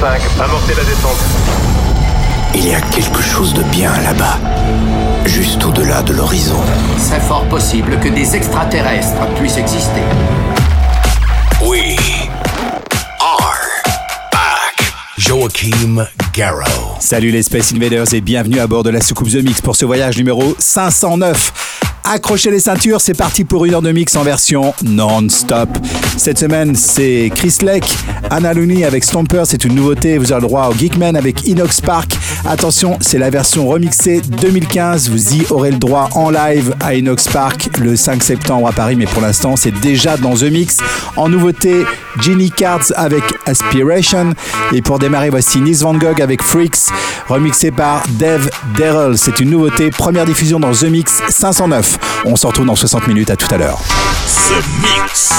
5, amorcez la descente. Il y a quelque chose de bien là-bas, juste au-delà de l'horizon. C'est fort possible que des extraterrestres puissent exister. We are back. Joachim Garrow. Salut les Space Invaders et bienvenue à bord de la soucoupe The Mix pour ce voyage numéro 509. Accrochez les ceintures, c'est parti pour une heure de mix en version non-stop. Cette semaine, c'est Chris Lake, Anna avec Stomper, c'est une nouveauté. Vous avez le droit au Geekman avec Inox Park. Attention, c'est la version remixée 2015. Vous y aurez le droit en live à Inox Park le 5 septembre à Paris, mais pour l'instant, c'est déjà dans The Mix. En nouveauté, Ginny Cards avec Aspiration. Et pour démarrer, voici Nis Van Gogh avec Freaks, remixé par Dave Darrell. C'est une nouveauté, première diffusion dans The Mix 509. On se retrouve dans 60 minutes, à tout à l'heure. The Mix.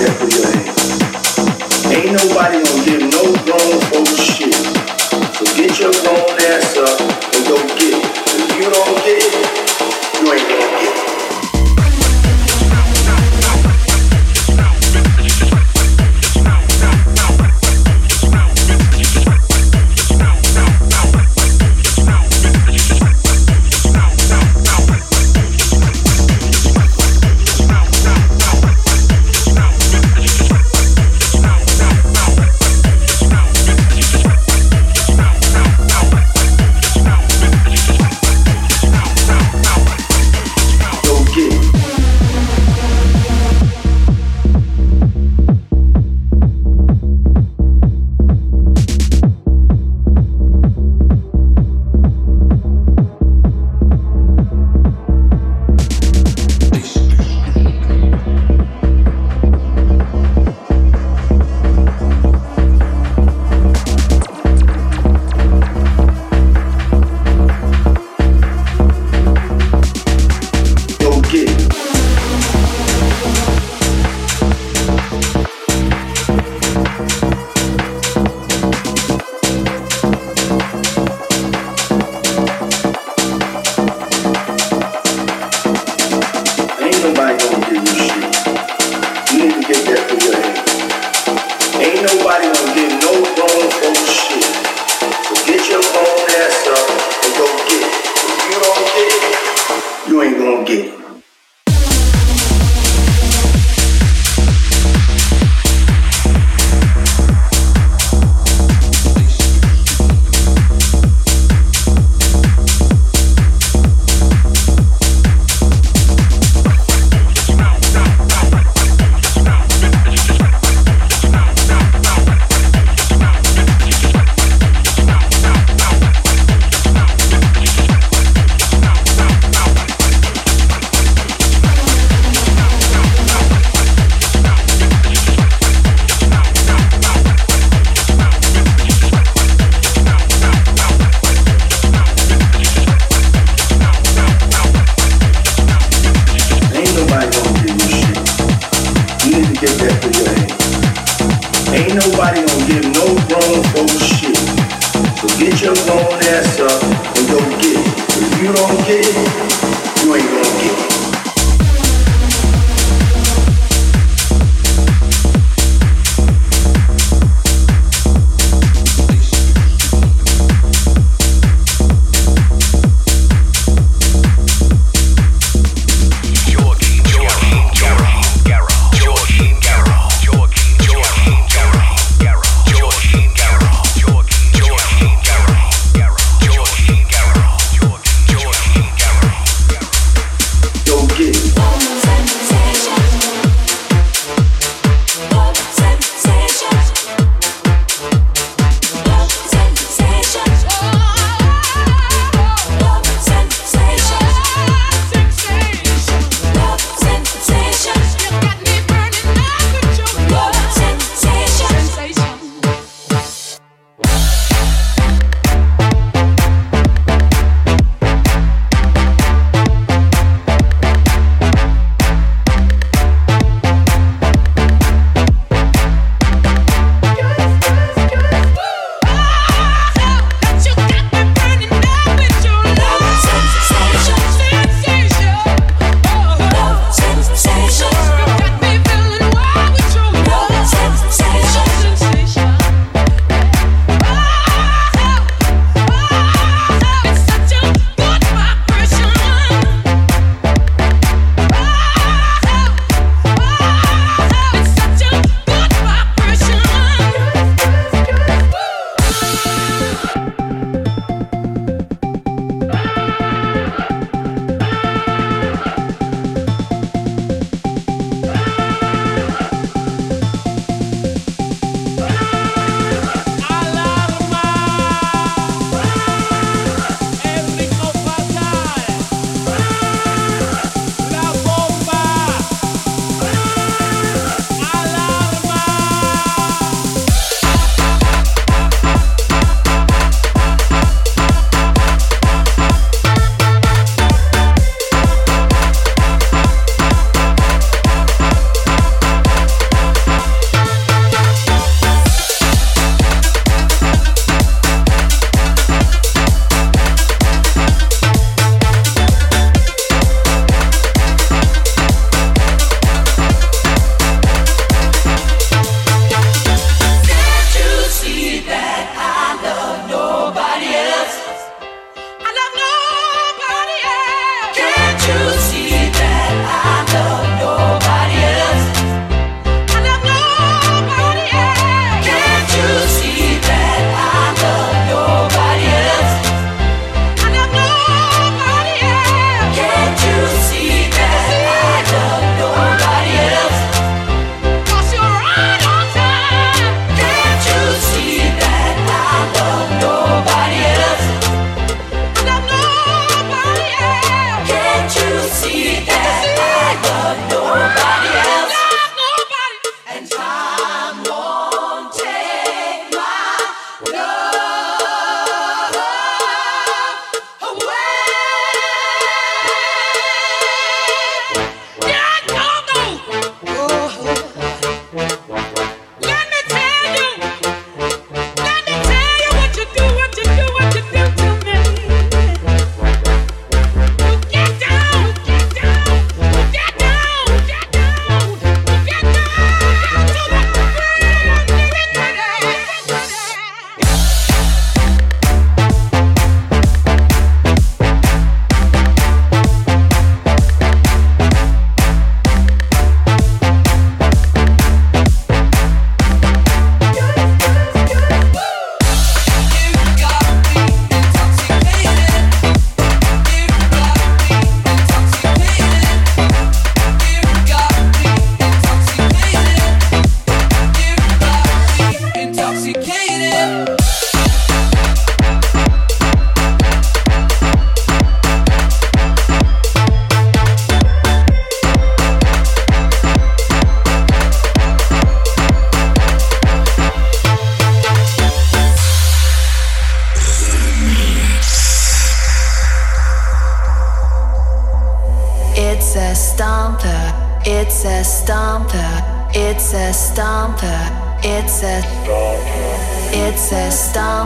there for your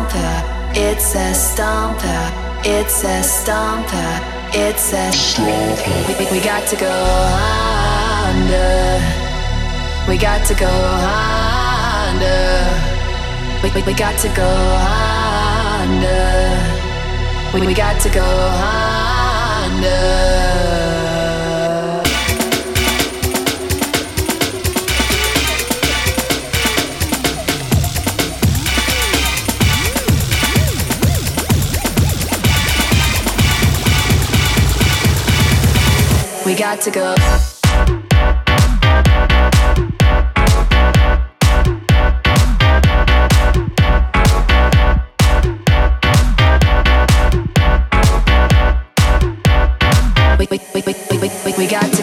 stomper, it's a stomper, it's a stomper, it's a stomper. We, we, we got to go under, we got to go under, we, we, we got to go under, we, we got to go under. We got to go. We, we, we, we, we, we, we got to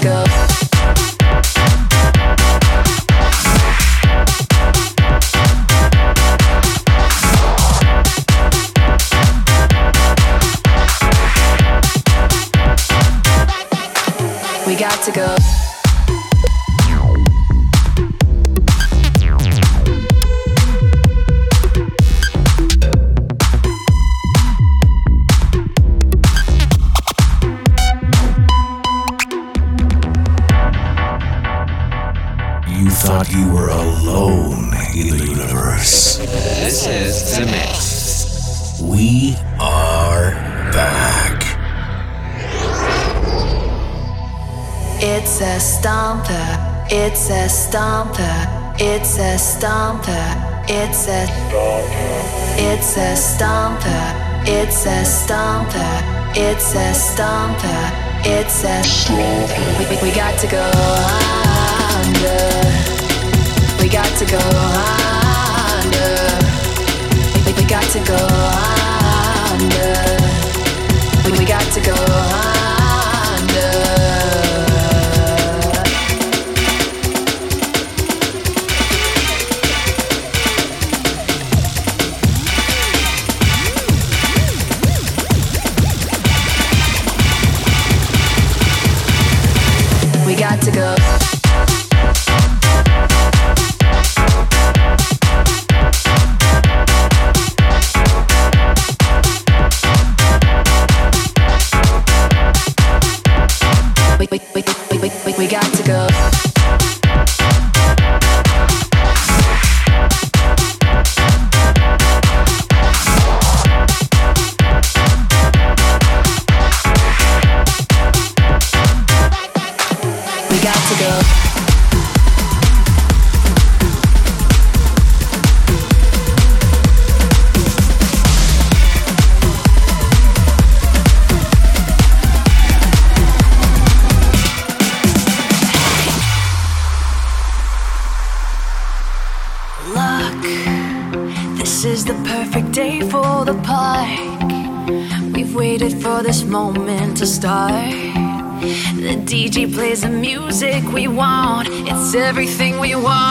we want. It's everything we want.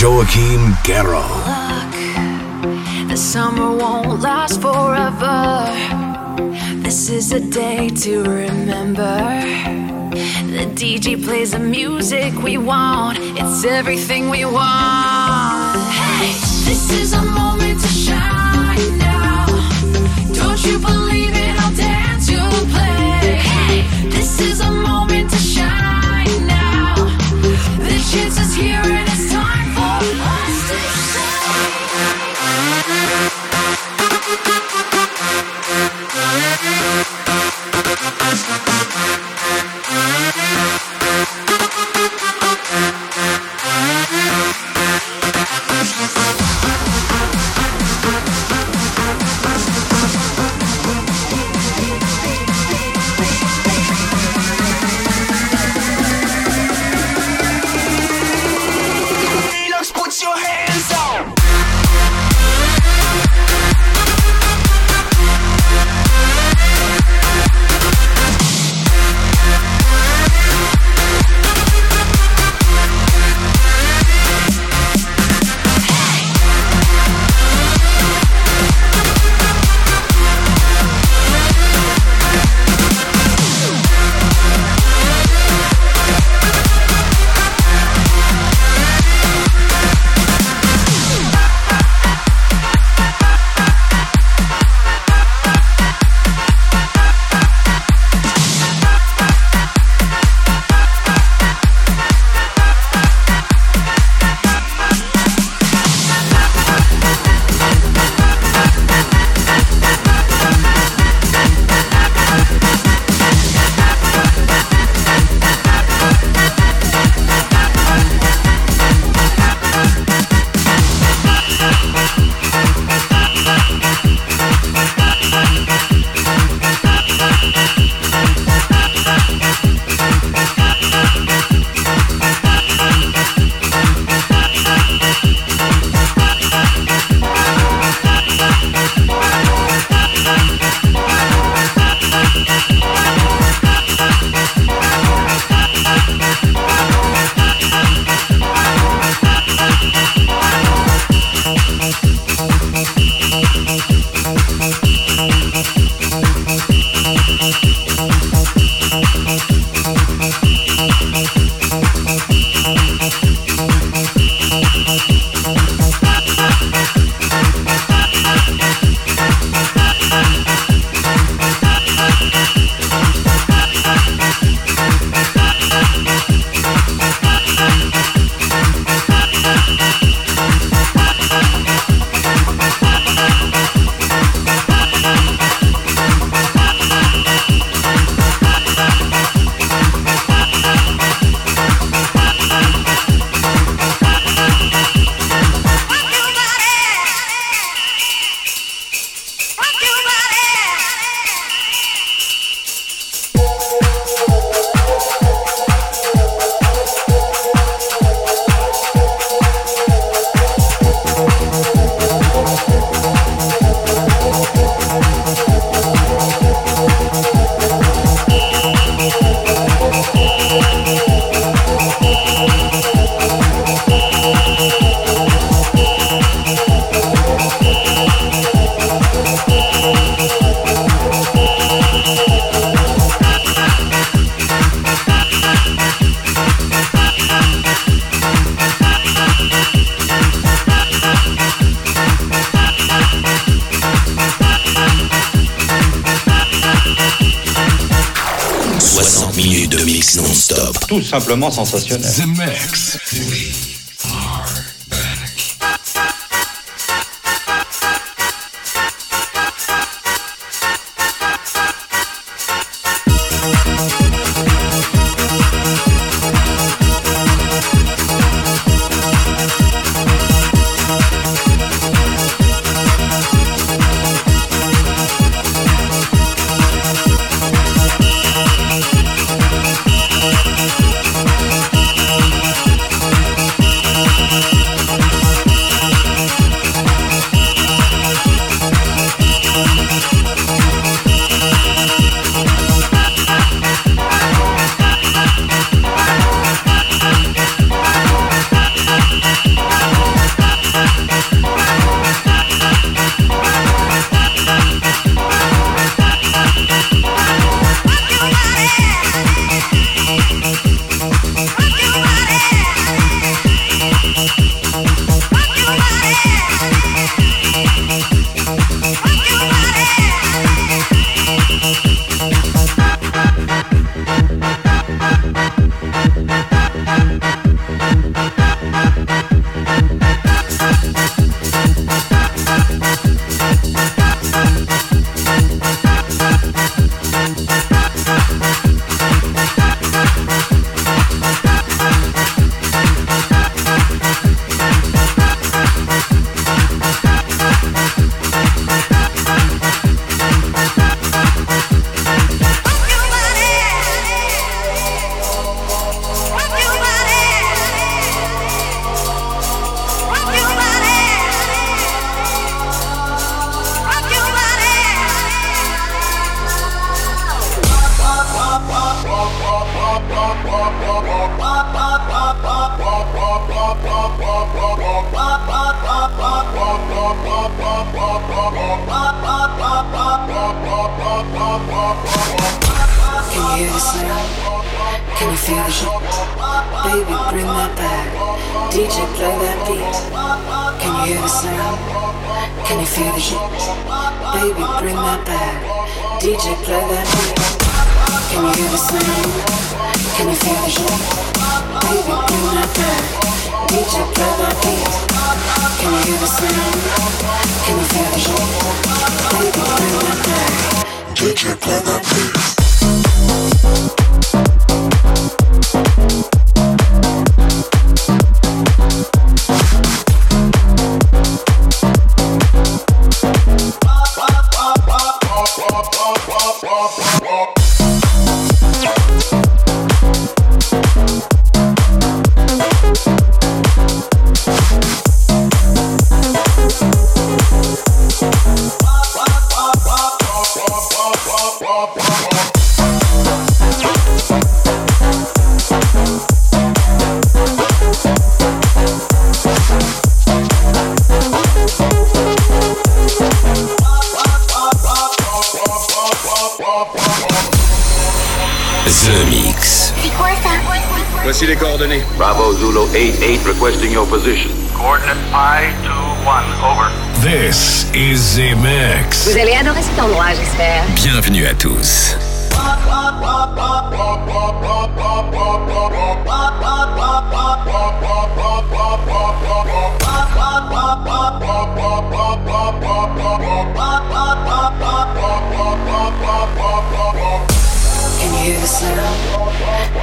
Joachim Guerrero. Look, the summer won't last forever. This is a day to remember. The DJ plays the music we want, it's everything we want. Simplement sensationnel. Can you feel the heat? Baby, bring that back. DJ, play that beat. Can you hear the sound? Can you feel the heat? Baby, bring that back. DJ, play that beat. Voici les coordonnées. Bravo Zulu 88 requesting your position. Coordinate I 21, over. This is The Mix. Vous allez adorer cet endroit, j'espère. Bienvenue à tous. Can you hear the sound?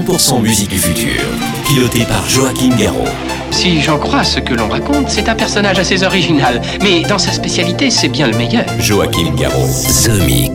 100% musique du futur, piloté par Joachim Garraud. Si j'en crois ce que l'on raconte, c'est un personnage assez original, mais dans sa spécialité, c'est bien le meilleur. Joachim Garraud. The Mix.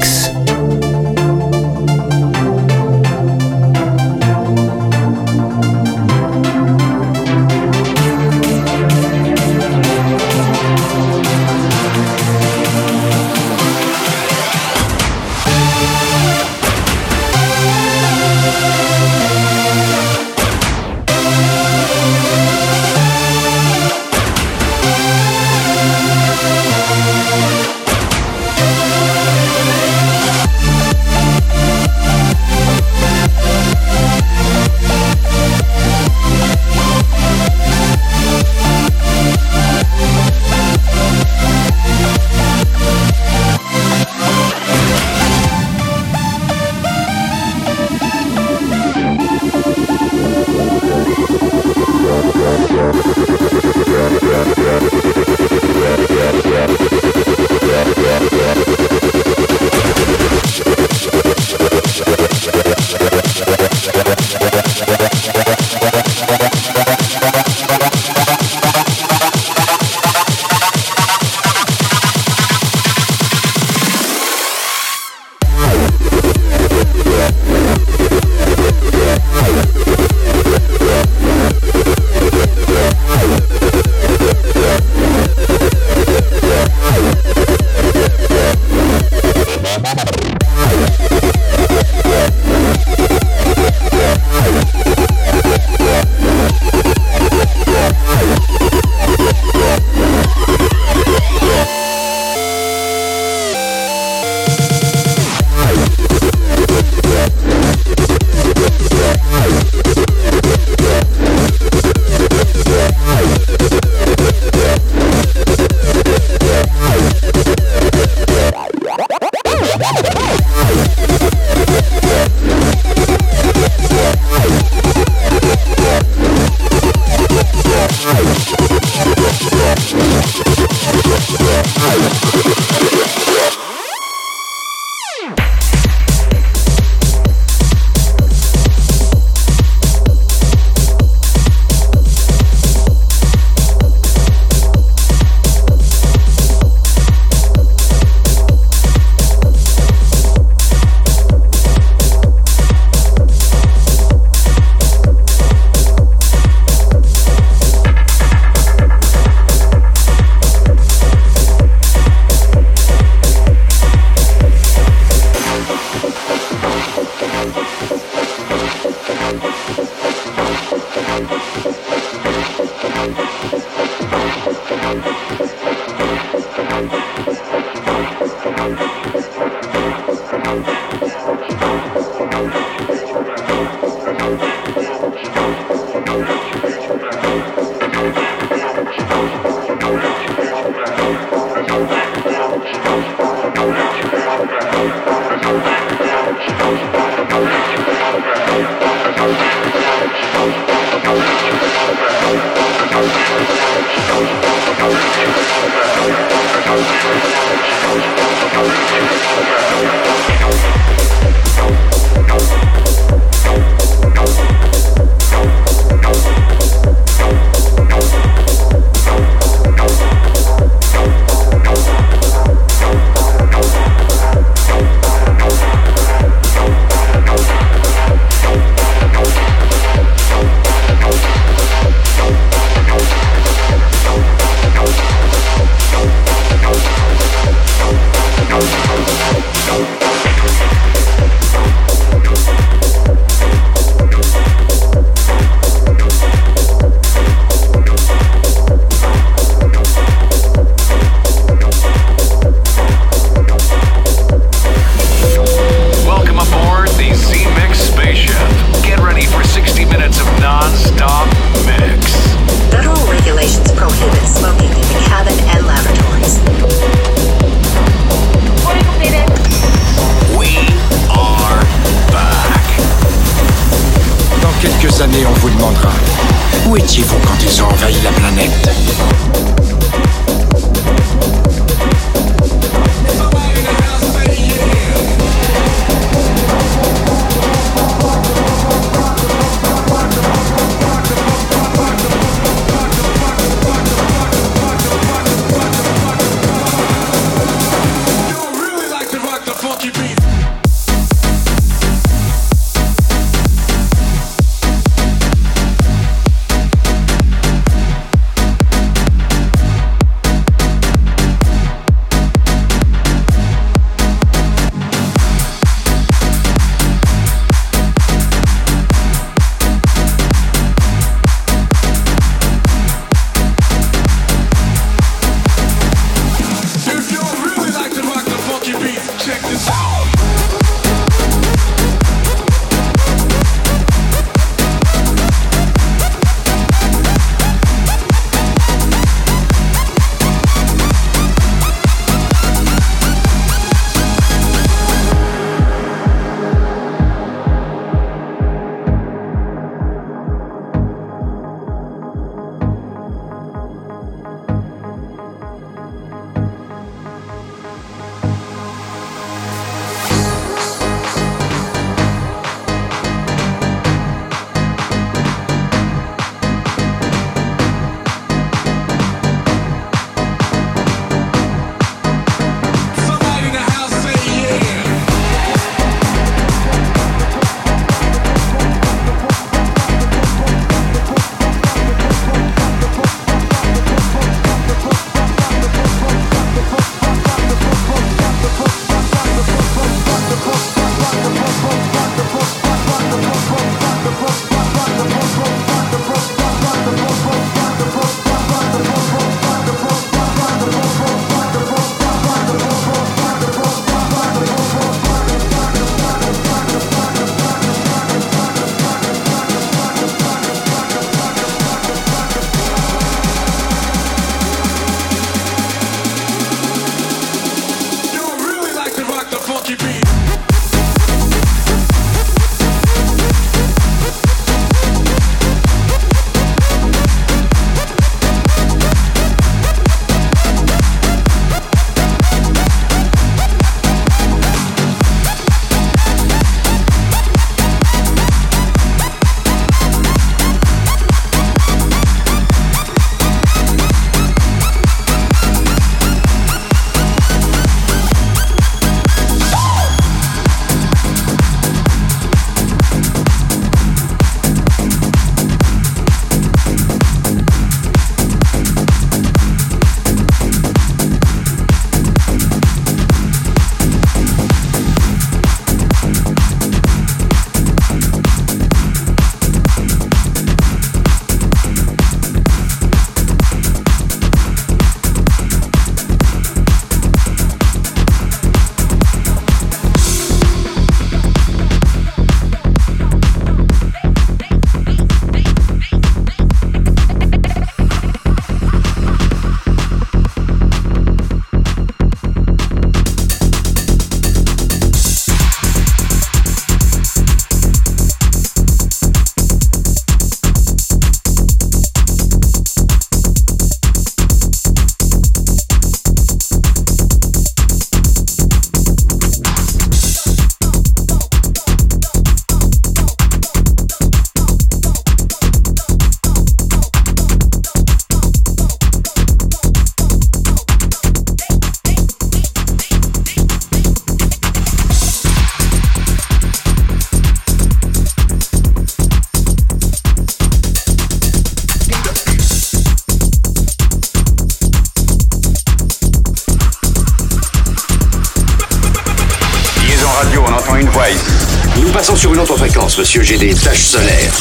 Passons sur une autre fréquence, monsieur. J'ai des taches solaires.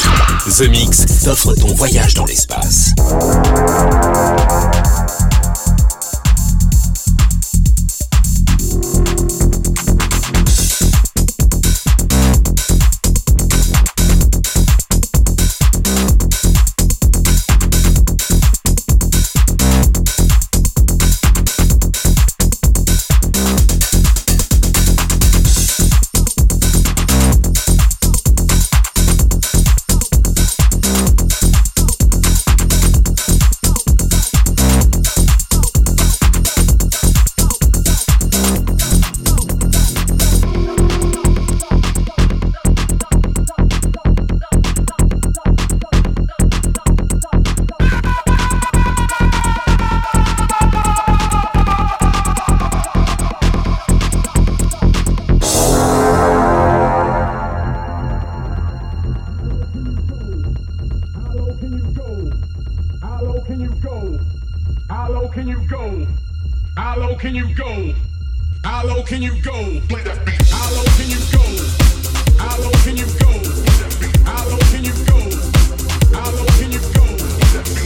The Mix t'offre ton voyage dans l'espace. can you go? How low can you go? How low can you go? How low can you go? Play that beat. How low can you go? How low can you go? How low can you go? How low can you go?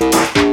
Música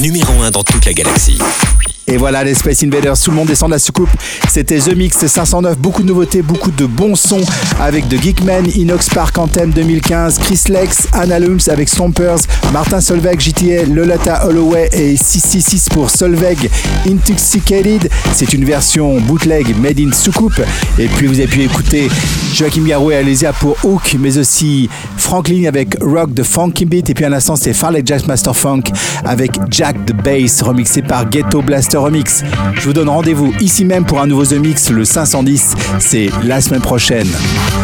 Numéro 1 dans toute la galaxie. Et voilà, les Space Invaders, tout le monde descend de la soucoupe. C'était The Mix 509, beaucoup de nouveautés, beaucoup de bons sons avec The Geekman, Inox Park Anthem 2015, Chris Lex, Anna Lums avec Stompers, Martin Solveig, GTA, Lolata Holloway et 666 pour Solveig Intoxicated. C'est une version bootleg made in soucoupe. Et puis vous avez pu écouter Joachim Garou et Alésia pour Hook, mais aussi Franklin avec Rock the Funky Beat. Et puis à l'instant, c'est Farley Jack Master Funk avec Jack the Bass, remixé par Ghetto Blaster Remix. Je vous donne rendez-vous ici même pour un nouveau The Mix, le 510. C'est la semaine prochaine.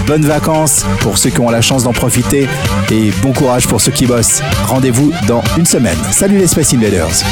Bonnes vacances pour ceux qui ont la chance d'en profiter et bon courage pour ceux qui bossent. Rendez-vous dans une semaine. Salut les Space Invaders.